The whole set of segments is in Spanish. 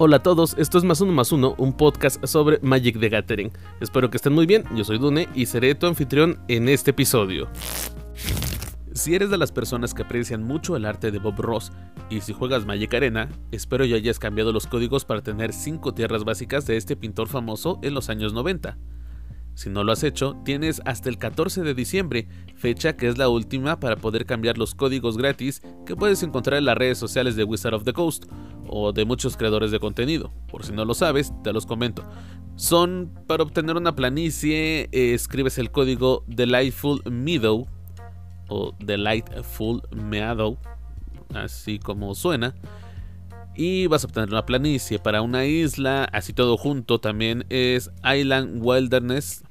Hola a todos, esto es Más Uno Más Uno, un podcast sobre Magic the Gathering. Espero que estén muy bien, yo soy Dune y seré tu anfitrión en este episodio. Si eres de las personas que aprecian mucho el arte de Bob Ross y si juegas Magic Arena, espero ya hayas cambiado los códigos para tener 5 tierras básicas de este pintor famoso en los años 90. Si no lo has hecho, tienes hasta el 14 de diciembre, fecha que es la última para poder cambiar los códigos gratis que puedes encontrar en las redes sociales de Wizard of the Coast o de muchos creadores de contenido. Por si no lo sabes, te los comento. Son para obtener una planicie, eh, escribes el código Delightful Meadow o Delightful Meadow, así como suena. Y vas a obtener una planicie para una isla, así todo junto también es Island Wilderness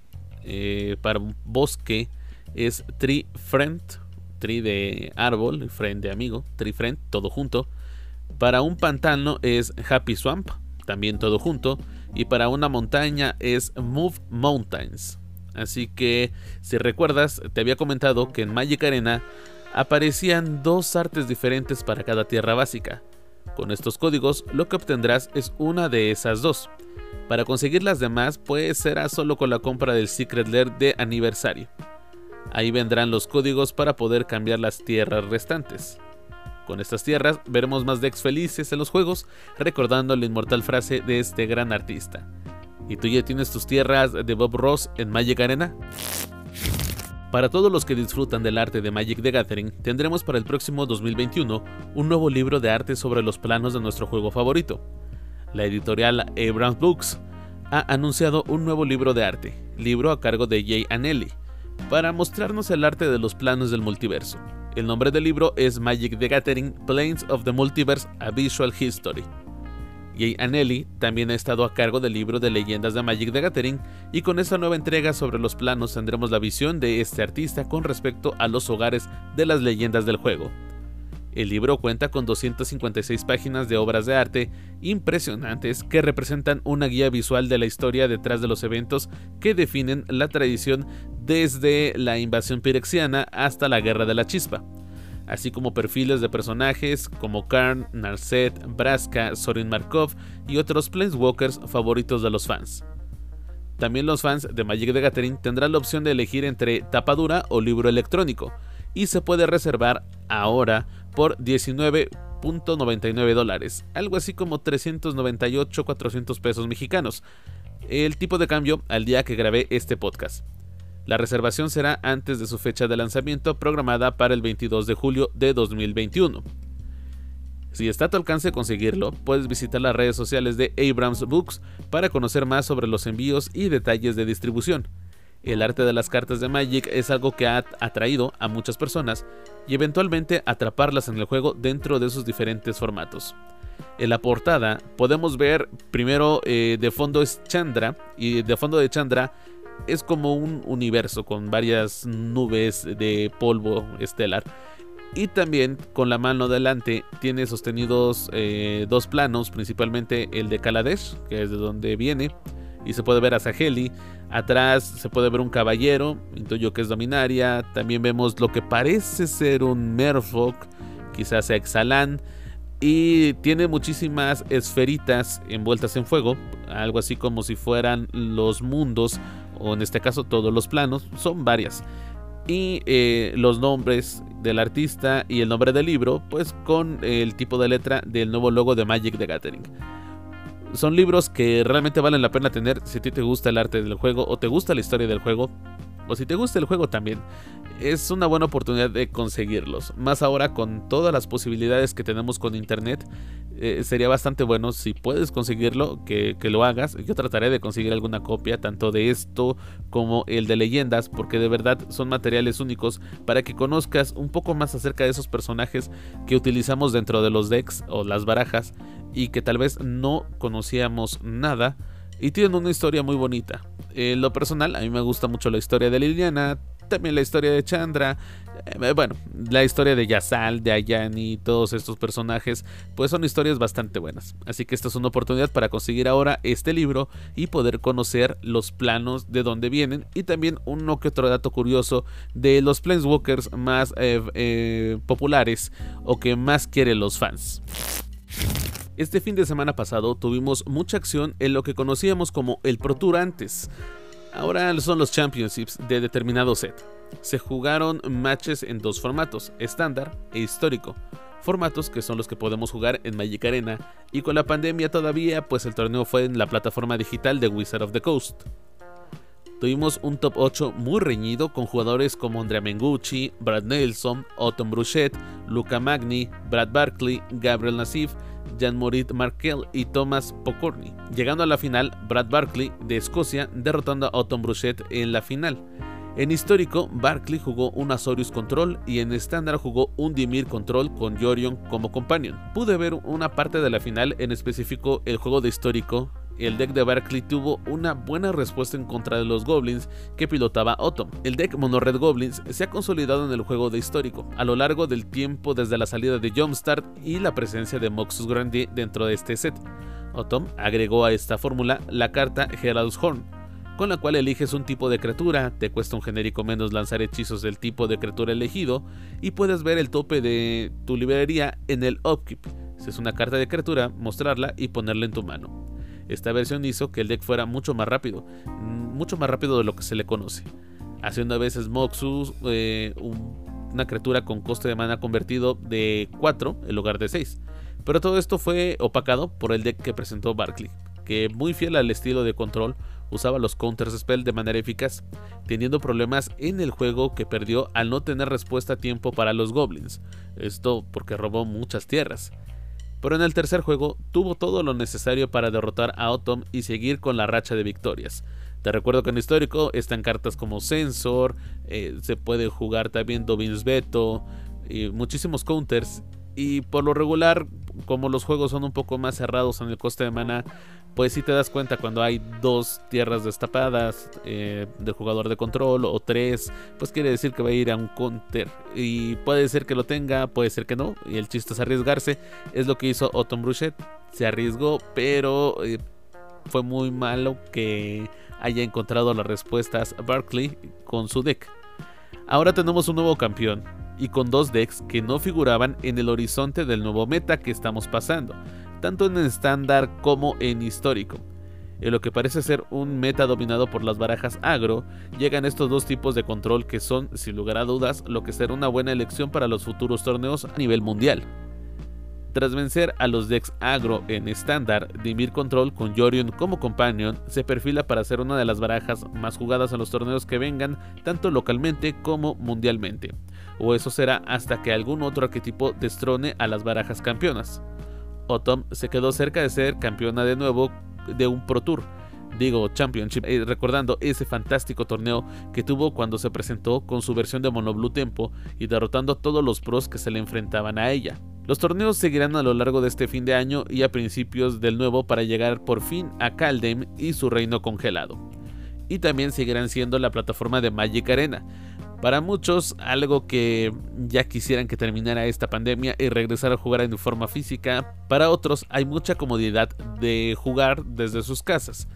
eh, para bosque es Tree Friend, tree de árbol, friend de amigo, Tree Friend, todo junto. Para un pantano es Happy Swamp, también todo junto. Y para una montaña es Move Mountains. Así que, si recuerdas, te había comentado que en Magic Arena aparecían dos artes diferentes para cada tierra básica. Con estos códigos, lo que obtendrás es una de esas dos. Para conseguir las demás, pues será solo con la compra del Secret Lair de aniversario. Ahí vendrán los códigos para poder cambiar las tierras restantes. Con estas tierras veremos más decks felices en los juegos, recordando la inmortal frase de este gran artista. ¿Y tú ya tienes tus tierras de Bob Ross en Magic Arena? Para todos los que disfrutan del arte de Magic the Gathering, tendremos para el próximo 2021 un nuevo libro de arte sobre los planos de nuestro juego favorito. La editorial Abrams Books ha anunciado un nuevo libro de arte, libro a cargo de Jay Anelli, para mostrarnos el arte de los planos del multiverso. El nombre del libro es Magic the Gathering Planes of the Multiverse A Visual History. Jay Anelli también ha estado a cargo del libro de leyendas de Magic the Gathering y con esta nueva entrega sobre los planos tendremos la visión de este artista con respecto a los hogares de las leyendas del juego. El libro cuenta con 256 páginas de obras de arte impresionantes que representan una guía visual de la historia detrás de los eventos que definen la tradición desde la invasión pirexiana hasta la Guerra de la Chispa, así como perfiles de personajes como Karn, Narset, Braska, Sorin Markov y otros Planeswalkers favoritos de los fans. También los fans de Magic the Gathering tendrán la opción de elegir entre tapadura o libro electrónico, y se puede reservar ahora por 19.99 dólares, algo así como 398 400 pesos mexicanos, el tipo de cambio al día que grabé este podcast. La reservación será antes de su fecha de lanzamiento programada para el 22 de julio de 2021. Si está a tu alcance conseguirlo, puedes visitar las redes sociales de Abrams Books para conocer más sobre los envíos y detalles de distribución. El arte de las cartas de Magic es algo que ha atraído a muchas personas y eventualmente atraparlas en el juego dentro de sus diferentes formatos. En la portada podemos ver primero eh, de fondo es Chandra y de fondo de Chandra es como un universo con varias nubes de polvo estelar. Y también con la mano delante tiene sostenidos eh, dos planos, principalmente el de Kaladesh, que es de donde viene, y se puede ver a Saheli. Atrás se puede ver un caballero, intuyo que es Dominaria. También vemos lo que parece ser un Merfolk, quizás Exalan. Y tiene muchísimas esferitas envueltas en fuego, algo así como si fueran los mundos, o en este caso todos los planos, son varias. Y eh, los nombres del artista y el nombre del libro, pues con el tipo de letra del nuevo logo de Magic the Gathering son libros que realmente valen la pena tener si a ti te gusta el arte del juego o te gusta la historia del juego o si te gusta el juego también. Es una buena oportunidad de conseguirlos. Más ahora con todas las posibilidades que tenemos con internet. Eh, sería bastante bueno si puedes conseguirlo, que, que, lo hagas. Yo trataré de conseguir alguna copia, tanto de esto como el de leyendas, porque de verdad son materiales únicos para que conozcas un poco más acerca de esos personajes que utilizamos dentro de los decks o las barajas y que tal vez no conocíamos nada y tienen una historia muy bonita. En lo personal, a mí me gusta mucho la historia de Liliana, también la historia de Chandra, eh, bueno, la historia de Yasal, de Ayani, todos estos personajes, pues son historias bastante buenas. Así que esta es una oportunidad para conseguir ahora este libro y poder conocer los planos de dónde vienen y también uno que otro dato curioso de los Planeswalkers más eh, eh, populares o que más quieren los fans. Este fin de semana pasado tuvimos mucha acción en lo que conocíamos como el Pro Tour antes. Ahora son los Championships de determinado set. Se jugaron matches en dos formatos, estándar e histórico. Formatos que son los que podemos jugar en Magic Arena y con la pandemia todavía pues el torneo fue en la plataforma digital de Wizard of the Coast. Tuvimos un top 8 muy reñido con jugadores como Andrea Mengucci, Brad Nelson, Otton Bruchet, Luca Magni, Brad Barkley, Gabriel Nassif, Jean-Maurice Markel y Thomas Pokorny. Llegando a la final, Brad Barkley de Escocia derrotando a Otton Bruchet en la final. En histórico, Barkley jugó un Azorius Control y en estándar jugó un Dimir Control con Yorion como companion. Pude ver una parte de la final, en específico el juego de histórico, el deck de Barkley tuvo una buena respuesta en contra de los Goblins que pilotaba Otto. El deck Mono Red Goblins se ha consolidado en el juego de histórico a lo largo del tiempo desde la salida de Jumpstart y la presencia de Moxus Grandi dentro de este set. Otom agregó a esta fórmula la carta Herald's Horn, con la cual eliges un tipo de criatura, te cuesta un genérico menos lanzar hechizos del tipo de criatura elegido y puedes ver el tope de tu librería en el upkeep. Si es una carta de criatura, mostrarla y ponerla en tu mano. Esta versión hizo que el deck fuera mucho más rápido, mucho más rápido de lo que se le conoce, haciendo a veces Moxus eh, una criatura con coste de mana convertido de 4 en lugar de 6. Pero todo esto fue opacado por el deck que presentó Barkley, que muy fiel al estilo de control usaba los counters spell de manera eficaz, teniendo problemas en el juego que perdió al no tener respuesta a tiempo para los goblins, esto porque robó muchas tierras pero en el tercer juego tuvo todo lo necesario para derrotar a Autumn y seguir con la racha de victorias. Te recuerdo que en histórico están cartas como Sensor, eh, se puede jugar también Dobbins Veto, y muchísimos counters. Y por lo regular, como los juegos son un poco más cerrados en el coste de mana, pues si te das cuenta cuando hay dos tierras destapadas eh, del jugador de control o tres, pues quiere decir que va a ir a un counter. Y puede ser que lo tenga, puede ser que no. Y el chiste es arriesgarse. Es lo que hizo Otton Bruchet. Se arriesgó, pero eh, fue muy malo que haya encontrado las respuestas Barkley con su deck. Ahora tenemos un nuevo campeón y con dos decks que no figuraban en el horizonte del nuevo meta que estamos pasando tanto en estándar como en histórico. En lo que parece ser un meta dominado por las barajas agro, llegan estos dos tipos de control que son, sin lugar a dudas, lo que será una buena elección para los futuros torneos a nivel mundial. Tras vencer a los decks agro en estándar, Dimir Control con Yorion como companion se perfila para ser una de las barajas más jugadas en los torneos que vengan, tanto localmente como mundialmente. O eso será hasta que algún otro arquetipo destrone a las barajas campeonas. Otom se quedó cerca de ser campeona de nuevo de un Pro Tour, digo Championship, eh, recordando ese fantástico torneo que tuvo cuando se presentó con su versión de Mono Blue Tempo y derrotando a todos los pros que se le enfrentaban a ella. Los torneos seguirán a lo largo de este fin de año y a principios del nuevo para llegar por fin a Kaldheim y su reino congelado. Y también seguirán siendo la plataforma de Magic Arena, para muchos, algo que ya quisieran que terminara esta pandemia y regresar a jugar en forma física. Para otros, hay mucha comodidad de jugar desde sus casas.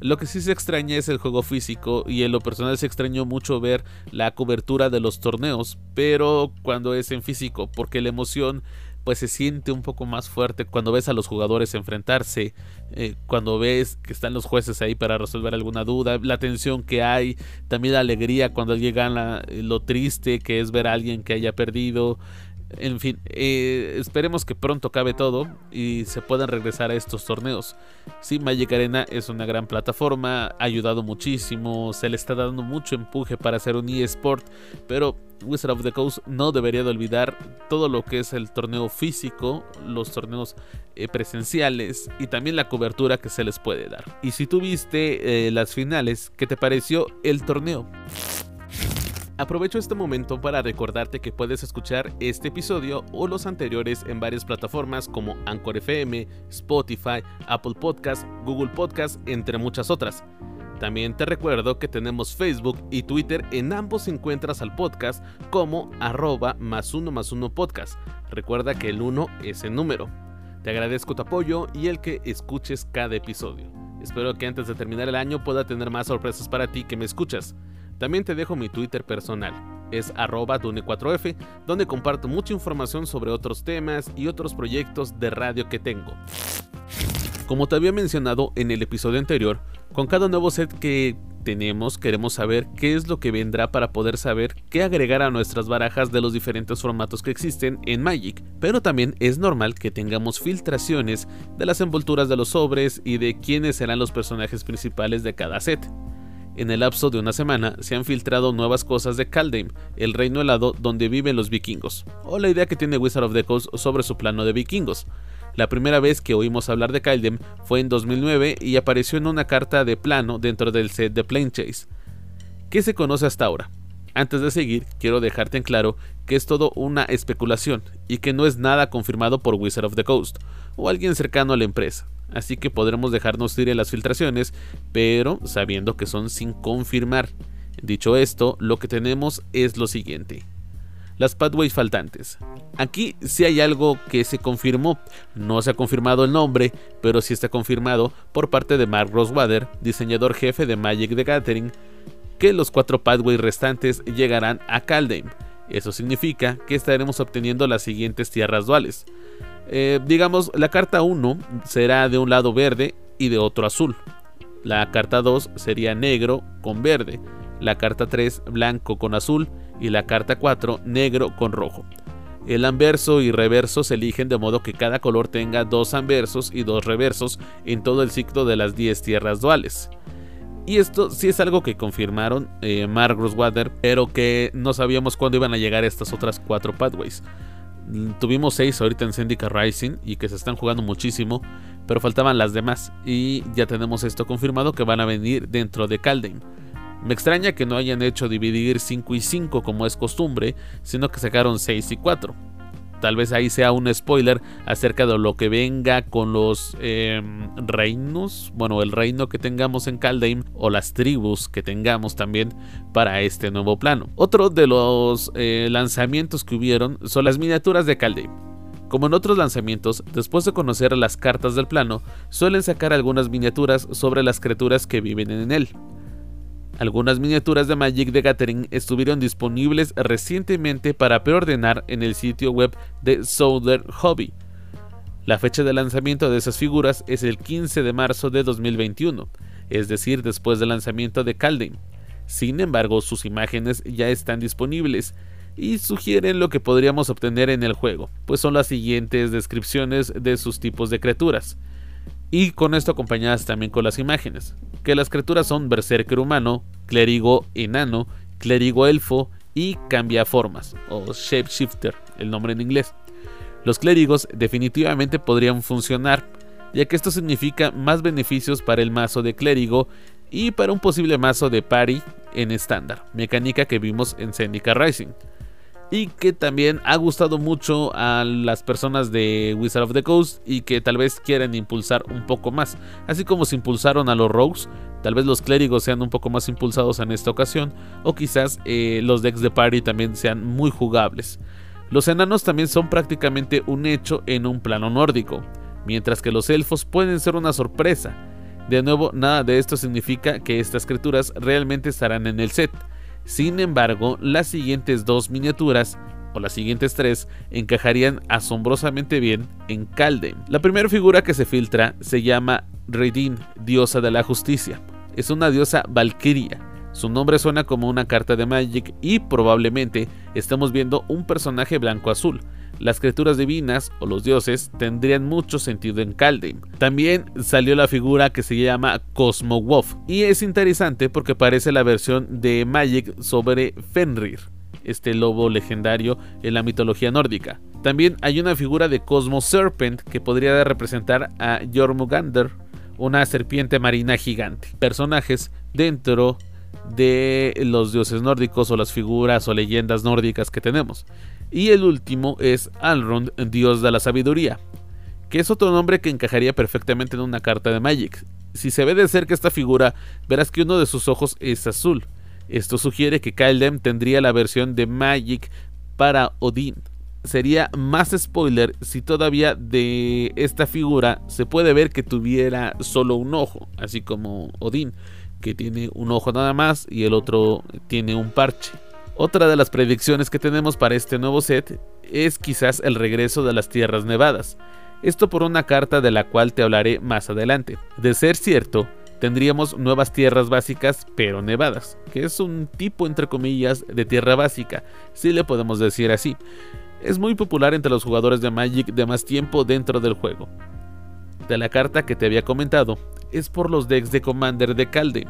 Lo que sí se extraña es el juego físico y en lo personal se extrañó mucho ver la cobertura de los torneos, pero cuando es en físico, porque la emoción pues se siente un poco más fuerte cuando ves a los jugadores enfrentarse, eh, cuando ves que están los jueces ahí para resolver alguna duda, la tensión que hay, también la alegría cuando llega lo triste que es ver a alguien que haya perdido, en fin, eh, esperemos que pronto cabe todo y se puedan regresar a estos torneos. Sí, Magic Arena es una gran plataforma, ha ayudado muchísimo, se le está dando mucho empuje para hacer un eSport, pero Wizard of the Coast no debería de olvidar todo lo que es el torneo físico, los torneos eh, presenciales y también la cobertura que se les puede dar. Y si tú viste eh, las finales, ¿qué te pareció el torneo? Aprovecho este momento para recordarte que puedes escuchar este episodio o los anteriores en varias plataformas como Anchor FM, Spotify, Apple Podcast, Google Podcast, entre muchas otras. También te recuerdo que tenemos Facebook y Twitter, en ambos encuentras al podcast como arroba más uno más uno podcast. Recuerda que el 1 es el número. Te agradezco tu apoyo y el que escuches cada episodio. Espero que antes de terminar el año pueda tener más sorpresas para ti que me escuchas. También te dejo mi Twitter personal, es arroba dune4f, donde comparto mucha información sobre otros temas y otros proyectos de radio que tengo. Como te había mencionado en el episodio anterior, con cada nuevo set que tenemos queremos saber qué es lo que vendrá para poder saber qué agregar a nuestras barajas de los diferentes formatos que existen en Magic, pero también es normal que tengamos filtraciones de las envolturas de los sobres y de quiénes serán los personajes principales de cada set. En el lapso de una semana se han filtrado nuevas cosas de Kaldheim, el reino helado donde viven los vikingos, o la idea que tiene Wizard of the Coast sobre su plano de vikingos. La primera vez que oímos hablar de Kaldheim fue en 2009 y apareció en una carta de plano dentro del set de Plane Chase. ¿Qué se conoce hasta ahora? Antes de seguir, quiero dejarte en claro que es todo una especulación y que no es nada confirmado por Wizard of the Coast o alguien cercano a la empresa así que podremos dejarnos ir en las filtraciones, pero sabiendo que son sin confirmar. Dicho esto, lo que tenemos es lo siguiente. Las pathways faltantes. Aquí sí hay algo que se confirmó. No se ha confirmado el nombre, pero sí está confirmado por parte de Mark Rosewater, diseñador jefe de Magic the Gathering, que los cuatro pathways restantes llegarán a Kaldheim. Eso significa que estaremos obteniendo las siguientes tierras duales. Eh, digamos, la carta 1 será de un lado verde y de otro azul. La carta 2 sería negro con verde. La carta 3 blanco con azul. Y la carta 4 negro con rojo. El anverso y reverso se eligen de modo que cada color tenga dos anversos y dos reversos en todo el ciclo de las 10 tierras duales. Y esto sí es algo que confirmaron eh, Mark Rosewater, pero que no sabíamos cuándo iban a llegar estas otras cuatro pathways. Tuvimos seis ahorita en Syndicate Rising y que se están jugando muchísimo, pero faltaban las demás y ya tenemos esto confirmado que van a venir dentro de Calden. Me extraña que no hayan hecho dividir 5 y 5 como es costumbre, sino que sacaron 6 y 4 tal vez ahí sea un spoiler acerca de lo que venga con los em, reinos, bueno, el reino que tengamos en Kaldheim o las tribus que tengamos también para este nuevo plano. Otro de los eh, lanzamientos que hubieron son las miniaturas de Kaldheim. Como en otros lanzamientos, después de conocer las cartas del plano, suelen sacar algunas miniaturas sobre las criaturas que viven en él. Algunas miniaturas de Magic the Gathering estuvieron disponibles recientemente para preordenar en el sitio web de Southern Hobby. La fecha de lanzamiento de esas figuras es el 15 de marzo de 2021, es decir, después del lanzamiento de Kaldheim. Sin embargo, sus imágenes ya están disponibles y sugieren lo que podríamos obtener en el juego, pues son las siguientes descripciones de sus tipos de criaturas. Y con esto acompañadas también con las imágenes que las criaturas son berserker humano, clérigo enano, clérigo elfo y cambiaformas, o shapeshifter, el nombre en inglés. Los clérigos definitivamente podrían funcionar, ya que esto significa más beneficios para el mazo de clérigo y para un posible mazo de party en estándar, mecánica que vimos en Zendika Rising y que también ha gustado mucho a las personas de Wizard of the Coast y que tal vez quieren impulsar un poco más. Así como se impulsaron a los rogues, tal vez los clérigos sean un poco más impulsados en esta ocasión o quizás eh, los decks de party también sean muy jugables. Los enanos también son prácticamente un hecho en un plano nórdico, mientras que los elfos pueden ser una sorpresa. De nuevo, nada de esto significa que estas criaturas realmente estarán en el set sin embargo, las siguientes dos miniaturas o las siguientes tres encajarían asombrosamente bien en Kaldheim. La primera figura que se filtra se llama Redin, diosa de la justicia. Es una diosa valquiria. Su nombre suena como una carta de Magic y probablemente estamos viendo un personaje blanco-azul. Las criaturas divinas o los dioses tendrían mucho sentido en Kaldheim. También salió la figura que se llama Cosmo Wolf y es interesante porque parece la versión de Magic sobre Fenrir, este lobo legendario en la mitología nórdica. También hay una figura de Cosmo Serpent que podría representar a Jormungandr, una serpiente marina gigante. Personajes dentro de los dioses nórdicos o las figuras o leyendas nórdicas que tenemos. Y el último es Alrond, dios de la sabiduría, que es otro nombre que encajaría perfectamente en una carta de Magic. Si se ve de cerca esta figura, verás que uno de sus ojos es azul. Esto sugiere que Kaldem tendría la versión de Magic para Odín. Sería más spoiler si todavía de esta figura se puede ver que tuviera solo un ojo, así como Odín, que tiene un ojo nada más y el otro tiene un parche. Otra de las predicciones que tenemos para este nuevo set es quizás el regreso de las tierras nevadas. Esto por una carta de la cual te hablaré más adelante. De ser cierto, tendríamos nuevas tierras básicas pero nevadas, que es un tipo entre comillas de tierra básica, si le podemos decir así. Es muy popular entre los jugadores de Magic de más tiempo dentro del juego. De la carta que te había comentado, es por los decks de Commander de Kaldheim.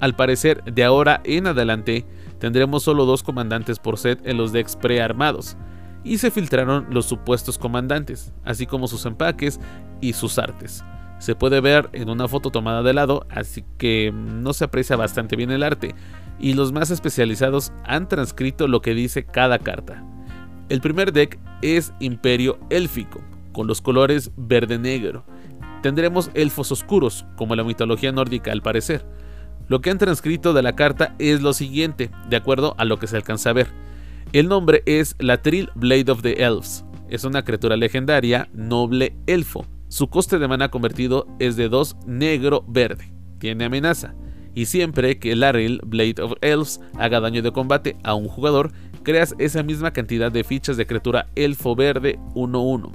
Al parecer, de ahora en adelante, tendremos solo dos comandantes por set en los decks prearmados, y se filtraron los supuestos comandantes, así como sus empaques y sus artes. Se puede ver en una foto tomada de lado, así que no se aprecia bastante bien el arte, y los más especializados han transcrito lo que dice cada carta. El primer deck es Imperio Élfico, con los colores verde-negro. Tendremos elfos oscuros, como la mitología nórdica al parecer. Lo que han transcrito de la carta es lo siguiente, de acuerdo a lo que se alcanza a ver. El nombre es Latril Blade of the Elves. Es una criatura legendaria, noble elfo. Su coste de mana convertido es de 2 negro-verde. Tiene amenaza. Y siempre que Latril Blade of Elves haga daño de combate a un jugador, creas esa misma cantidad de fichas de criatura elfo verde 1-1.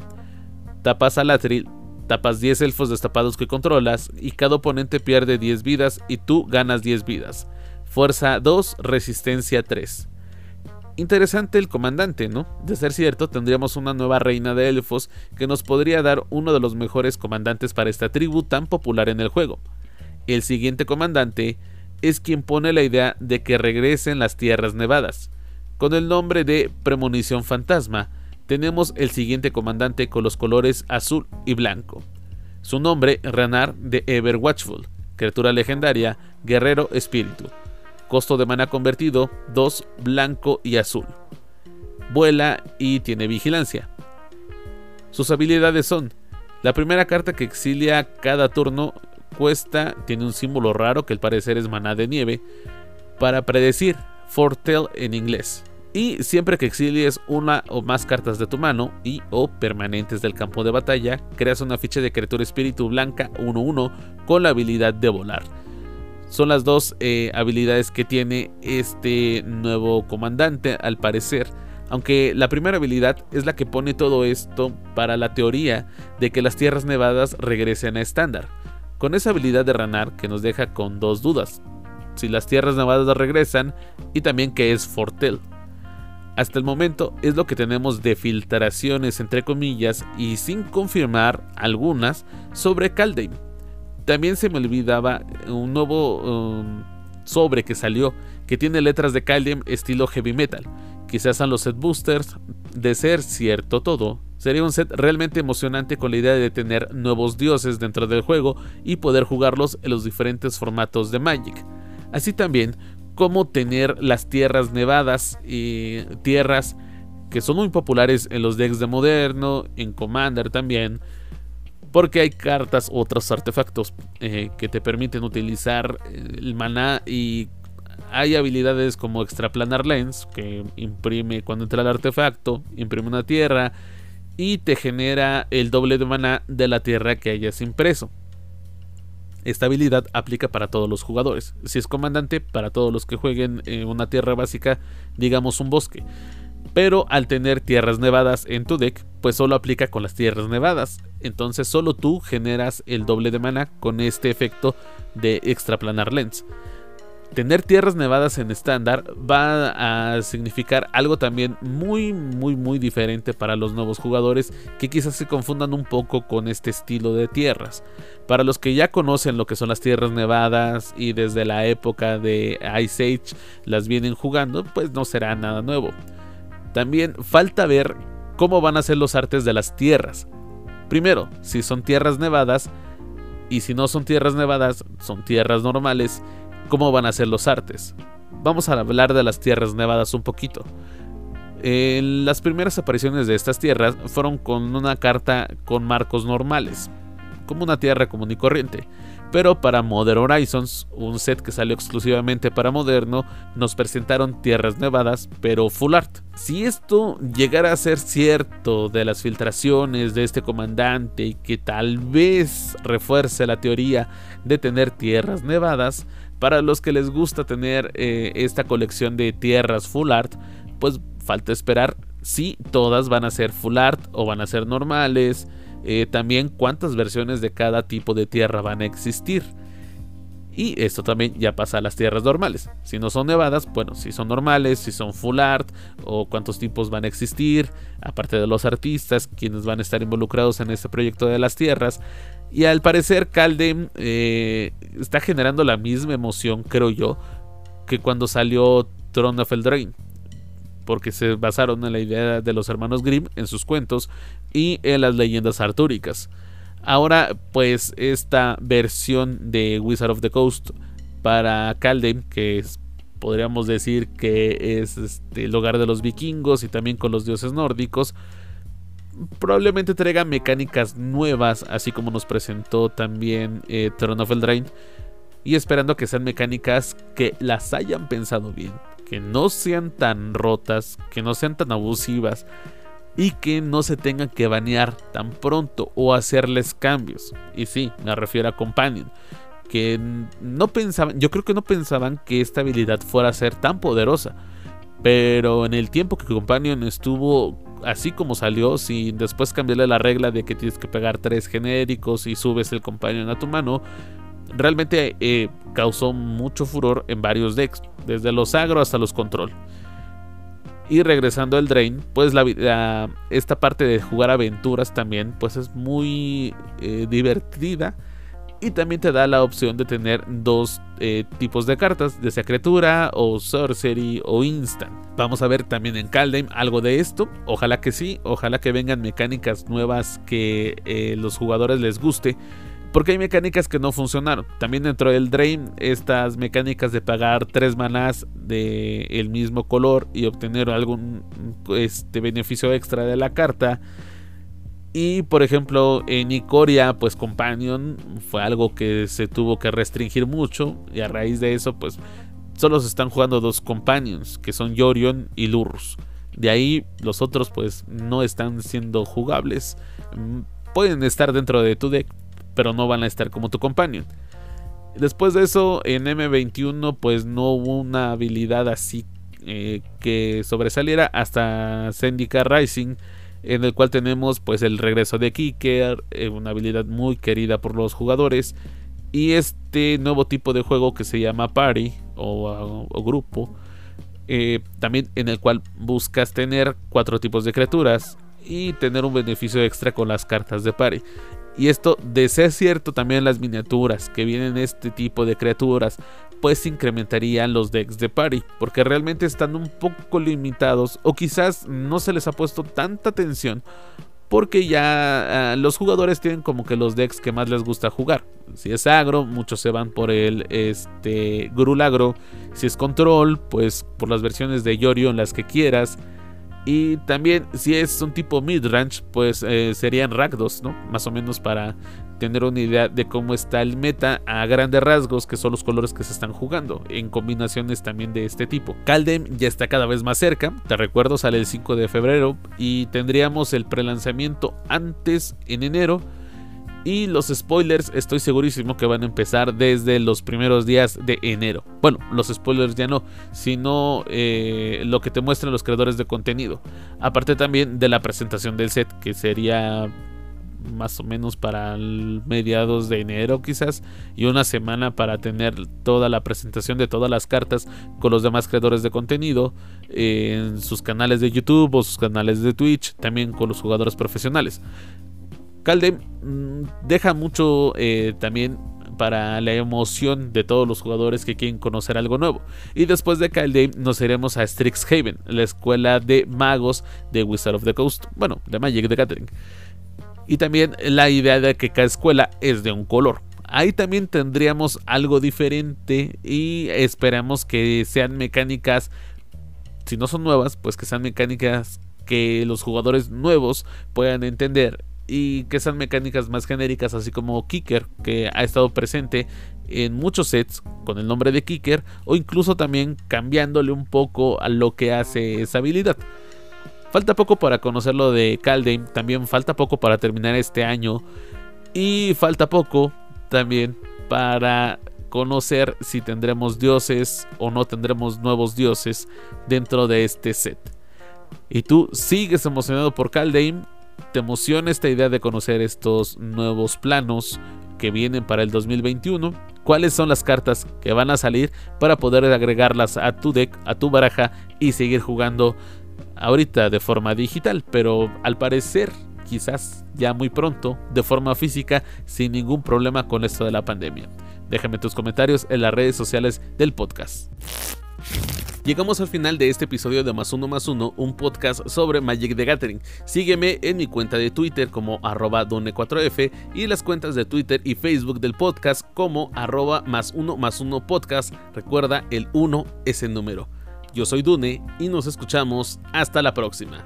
Tapas a Latril, tapas 10 elfos destapados que controlas y cada oponente pierde 10 vidas y tú ganas 10 vidas. Fuerza 2, resistencia 3. Interesante el comandante, ¿no? De ser cierto, tendríamos una nueva reina de elfos que nos podría dar uno de los mejores comandantes para esta tribu tan popular en el juego. El siguiente comandante es quien pone la idea de que regresen las tierras nevadas. Con el nombre de Premonición Fantasma, tenemos el siguiente comandante con los colores azul y blanco. Su nombre, Ranar de Ever Watchful, criatura legendaria, guerrero espíritu. Costo de mana convertido, 2 blanco y azul. Vuela y tiene vigilancia. Sus habilidades son, la primera carta que exilia cada turno cuesta, tiene un símbolo raro que al parecer es maná de nieve, para predecir, foretell en inglés y siempre que exilies una o más cartas de tu mano y o permanentes del campo de batalla, creas una ficha de criatura espíritu blanca 1-1 con la habilidad de volar. Son las dos eh, habilidades que tiene este nuevo comandante al parecer. Aunque la primera habilidad es la que pone todo esto para la teoría de que las tierras nevadas regresen a estándar. Con esa habilidad de Ranar que nos deja con dos dudas. Si las tierras nevadas regresan y también que es Fortel. Hasta el momento es lo que tenemos de filtraciones entre comillas y sin confirmar algunas sobre Kaldheim. También se me olvidaba un nuevo um, sobre que salió que tiene letras de Kaldheim estilo heavy metal. Quizás son los set boosters. De ser cierto todo, sería un set realmente emocionante con la idea de tener nuevos dioses dentro del juego y poder jugarlos en los diferentes formatos de Magic. Así también cómo tener las tierras nevadas y tierras que son muy populares en los decks de moderno, en Commander también, porque hay cartas, otros artefactos eh, que te permiten utilizar el maná y hay habilidades como Extraplanar Lens, que imprime cuando entra el artefacto, imprime una tierra y te genera el doble de maná de la tierra que hayas impreso. Esta habilidad aplica para todos los jugadores. Si es comandante, para todos los que jueguen en una tierra básica, digamos un bosque. Pero al tener tierras nevadas en tu deck, pues solo aplica con las tierras nevadas. Entonces solo tú generas el doble de mana con este efecto de extraplanar lens tener tierras nevadas en estándar va a significar algo también muy muy muy diferente para los nuevos jugadores que quizás se confundan un poco con este estilo de tierras. Para los que ya conocen lo que son las tierras nevadas y desde la época de Ice Age las vienen jugando, pues no será nada nuevo. También falta ver cómo van a ser los artes de las tierras. Primero, si son tierras nevadas y si no son tierras nevadas, son tierras normales cómo van a ser los artes. Vamos a hablar de las tierras nevadas un poquito. las primeras apariciones de estas tierras fueron con una carta con marcos normales, como una tierra común y corriente. Pero para Modern Horizons, un set que salió exclusivamente para Moderno, nos presentaron tierras nevadas, pero full art. Si esto llegara a ser cierto de las filtraciones de este comandante y que tal vez refuerce la teoría de tener tierras nevadas, Para los que les gusta tener eh, esta colección de tierras full art, pues falta esperar si todas van a ser full art o van a ser normales. Eh, también cuántas versiones de cada tipo de tierra van a existir. Y esto también ya pasa a las tierras normales. Si no son nevadas, bueno, si son normales, si son full art o cuántos tipos van a existir, aparte de los artistas, quienes van a estar involucrados en este proyecto de las tierras. Y al parecer Caldem eh, está generando la misma emoción, creo yo, que cuando salió Throne of Eldraine. Porque se basaron en la idea de los hermanos Grimm en sus cuentos y en las leyendas artúricas. Ahora, pues, esta versión de Wizard of the Coast para Kaldheim, que es, podríamos decir que es este, el hogar de los vikingos y también con los dioses nórdicos, probablemente traiga mecánicas nuevas, así como nos presentó también eh, Throne of Eldraine. Y esperando que sean mecánicas que las hayan pensado bien, que no sean tan rotas, que no sean tan abusivas y que no se tengan que banear tan pronto o hacerles cambios. Y sí, me refiero a Companion. Que no pensaban, yo creo que no pensaban que esta habilidad fuera a ser tan poderosa. Pero en el tiempo que Companion estuvo así como salió, sin después cambiarle la regla de que tienes que pegar tres genéricos y subes el Companion a tu mano, realmente eh, causó mucho furor en varios decks, desde los agro hasta los control. Y regresando al Drain, pues la, esta parte de jugar aventuras también, pues es muy eh, divertida. Y también te da la opción de tener dos eh, tipos de cartas, de sea criatura o sorcery o instant. Vamos a ver también en Kaldheim algo de esto. Ojalá que sí, ojalá que vengan mecánicas nuevas que eh, los jugadores les guste. Porque hay mecánicas que no funcionaron. También dentro del Drain, estas mecánicas de pagar tres manás del el mismo color y obtener algún este, beneficio extra de la carta. Y por ejemplo, en Icoria, pues Companion fue algo que se tuvo que restringir mucho. Y a raíz de eso, pues solo se están jugando dos Companions, que son Yorion y Lurrus. De ahí los otros pues no están siendo jugables. Mm, pueden estar dentro de tu deck, pero no van a estar como tu companion. Después de eso, en M21, pues no hubo una habilidad así eh, que sobresaliera hasta Zendika Rising, en el cual tenemos pues el regreso de Kicker, eh, una habilidad muy querida por los jugadores, y este nuevo tipo de juego que se llama Party o, grupo, eh, también en el cual buscas tener cuatro tipos de criaturas y tener un beneficio extra con las cartas de Party. Y esto, de ser cierto, también las miniaturas que vienen este tipo de criaturas, pues incrementarían los decks de party, porque realmente están un poco limitados o quizás no se les ha puesto tanta atención porque ya ah, los jugadores tienen como que los decks que más les gusta jugar. Si es agro, muchos se van por el este. Si es control, pues por las versiones de Yorion, las que quieras. Y también, si es un tipo mid-range, pues eh, serían Rakdos, ¿no? Más o menos para tener una idea de cómo está el meta a grandes rasgos, que son los colores que se están jugando, en combinaciones también de este tipo. Caldem ya está cada vez más cerca, te recuerdo, sale el 5 de febrero y tendríamos el prelanzamiento antes en enero y los spoilers estoy segurísimo que van a empezar desde los primeros días de enero. Bueno, los spoilers ya no, sino eh, lo que te muestran los creadores de contenido. Aparte también de la presentación del set, que sería más o menos para mediados de enero quizás y una semana para tener toda la presentación de todas las cartas con los demás creadores de contenido en sus canales de YouTube o sus canales de Twitch, también con los jugadores profesionales. Calde mm, deja mucho eh, también para la emoción de todos los jugadores que quieren conocer algo nuevo. Y después de Calde nos iremos a Strixhaven, la escuela de magos de Wizard of the Coast, bueno, de Magic the Gathering. Y también la idea de que cada escuela es de un color. Ahí también tendríamos algo diferente y esperamos que sean mecánicas, si no son nuevas, pues que sean mecánicas que los jugadores nuevos puedan entender y que sean mecánicas más genéricas, así como Kicker, que ha estado presente en muchos sets con el nombre de Kicker, o incluso también cambiándole un poco a lo que hace esa habilidad. Falta poco para conocerlo de Kaldheim, también falta poco para terminar este año, y falta poco también para conocer si tendremos dioses o no tendremos nuevos dioses dentro de este set. Y tú sigues emocionado por Kaldheim, te emociona esta idea de conocer estos nuevos planos que vienen para el 2021, cuáles son las cartas que van a salir para poder agregarlas a tu deck, a tu baraja y seguir jugando ahorita de forma digital, pero al parecer quizás ya muy pronto de forma física sin ningún problema con esto de la pandemia. Déjame tus comentarios en las redes sociales del podcast. Llegamos al final de este episodio de Más Uno Más Uno, un podcast sobre Magic the Gathering. Sígueme en mi cuenta de Twitter como arroba done4f y las cuentas de Twitter y Facebook del podcast como arroba más uno más uno podcast. Recuerda, el 1 es el número. Yo soy Dune y nos escuchamos hasta la próxima.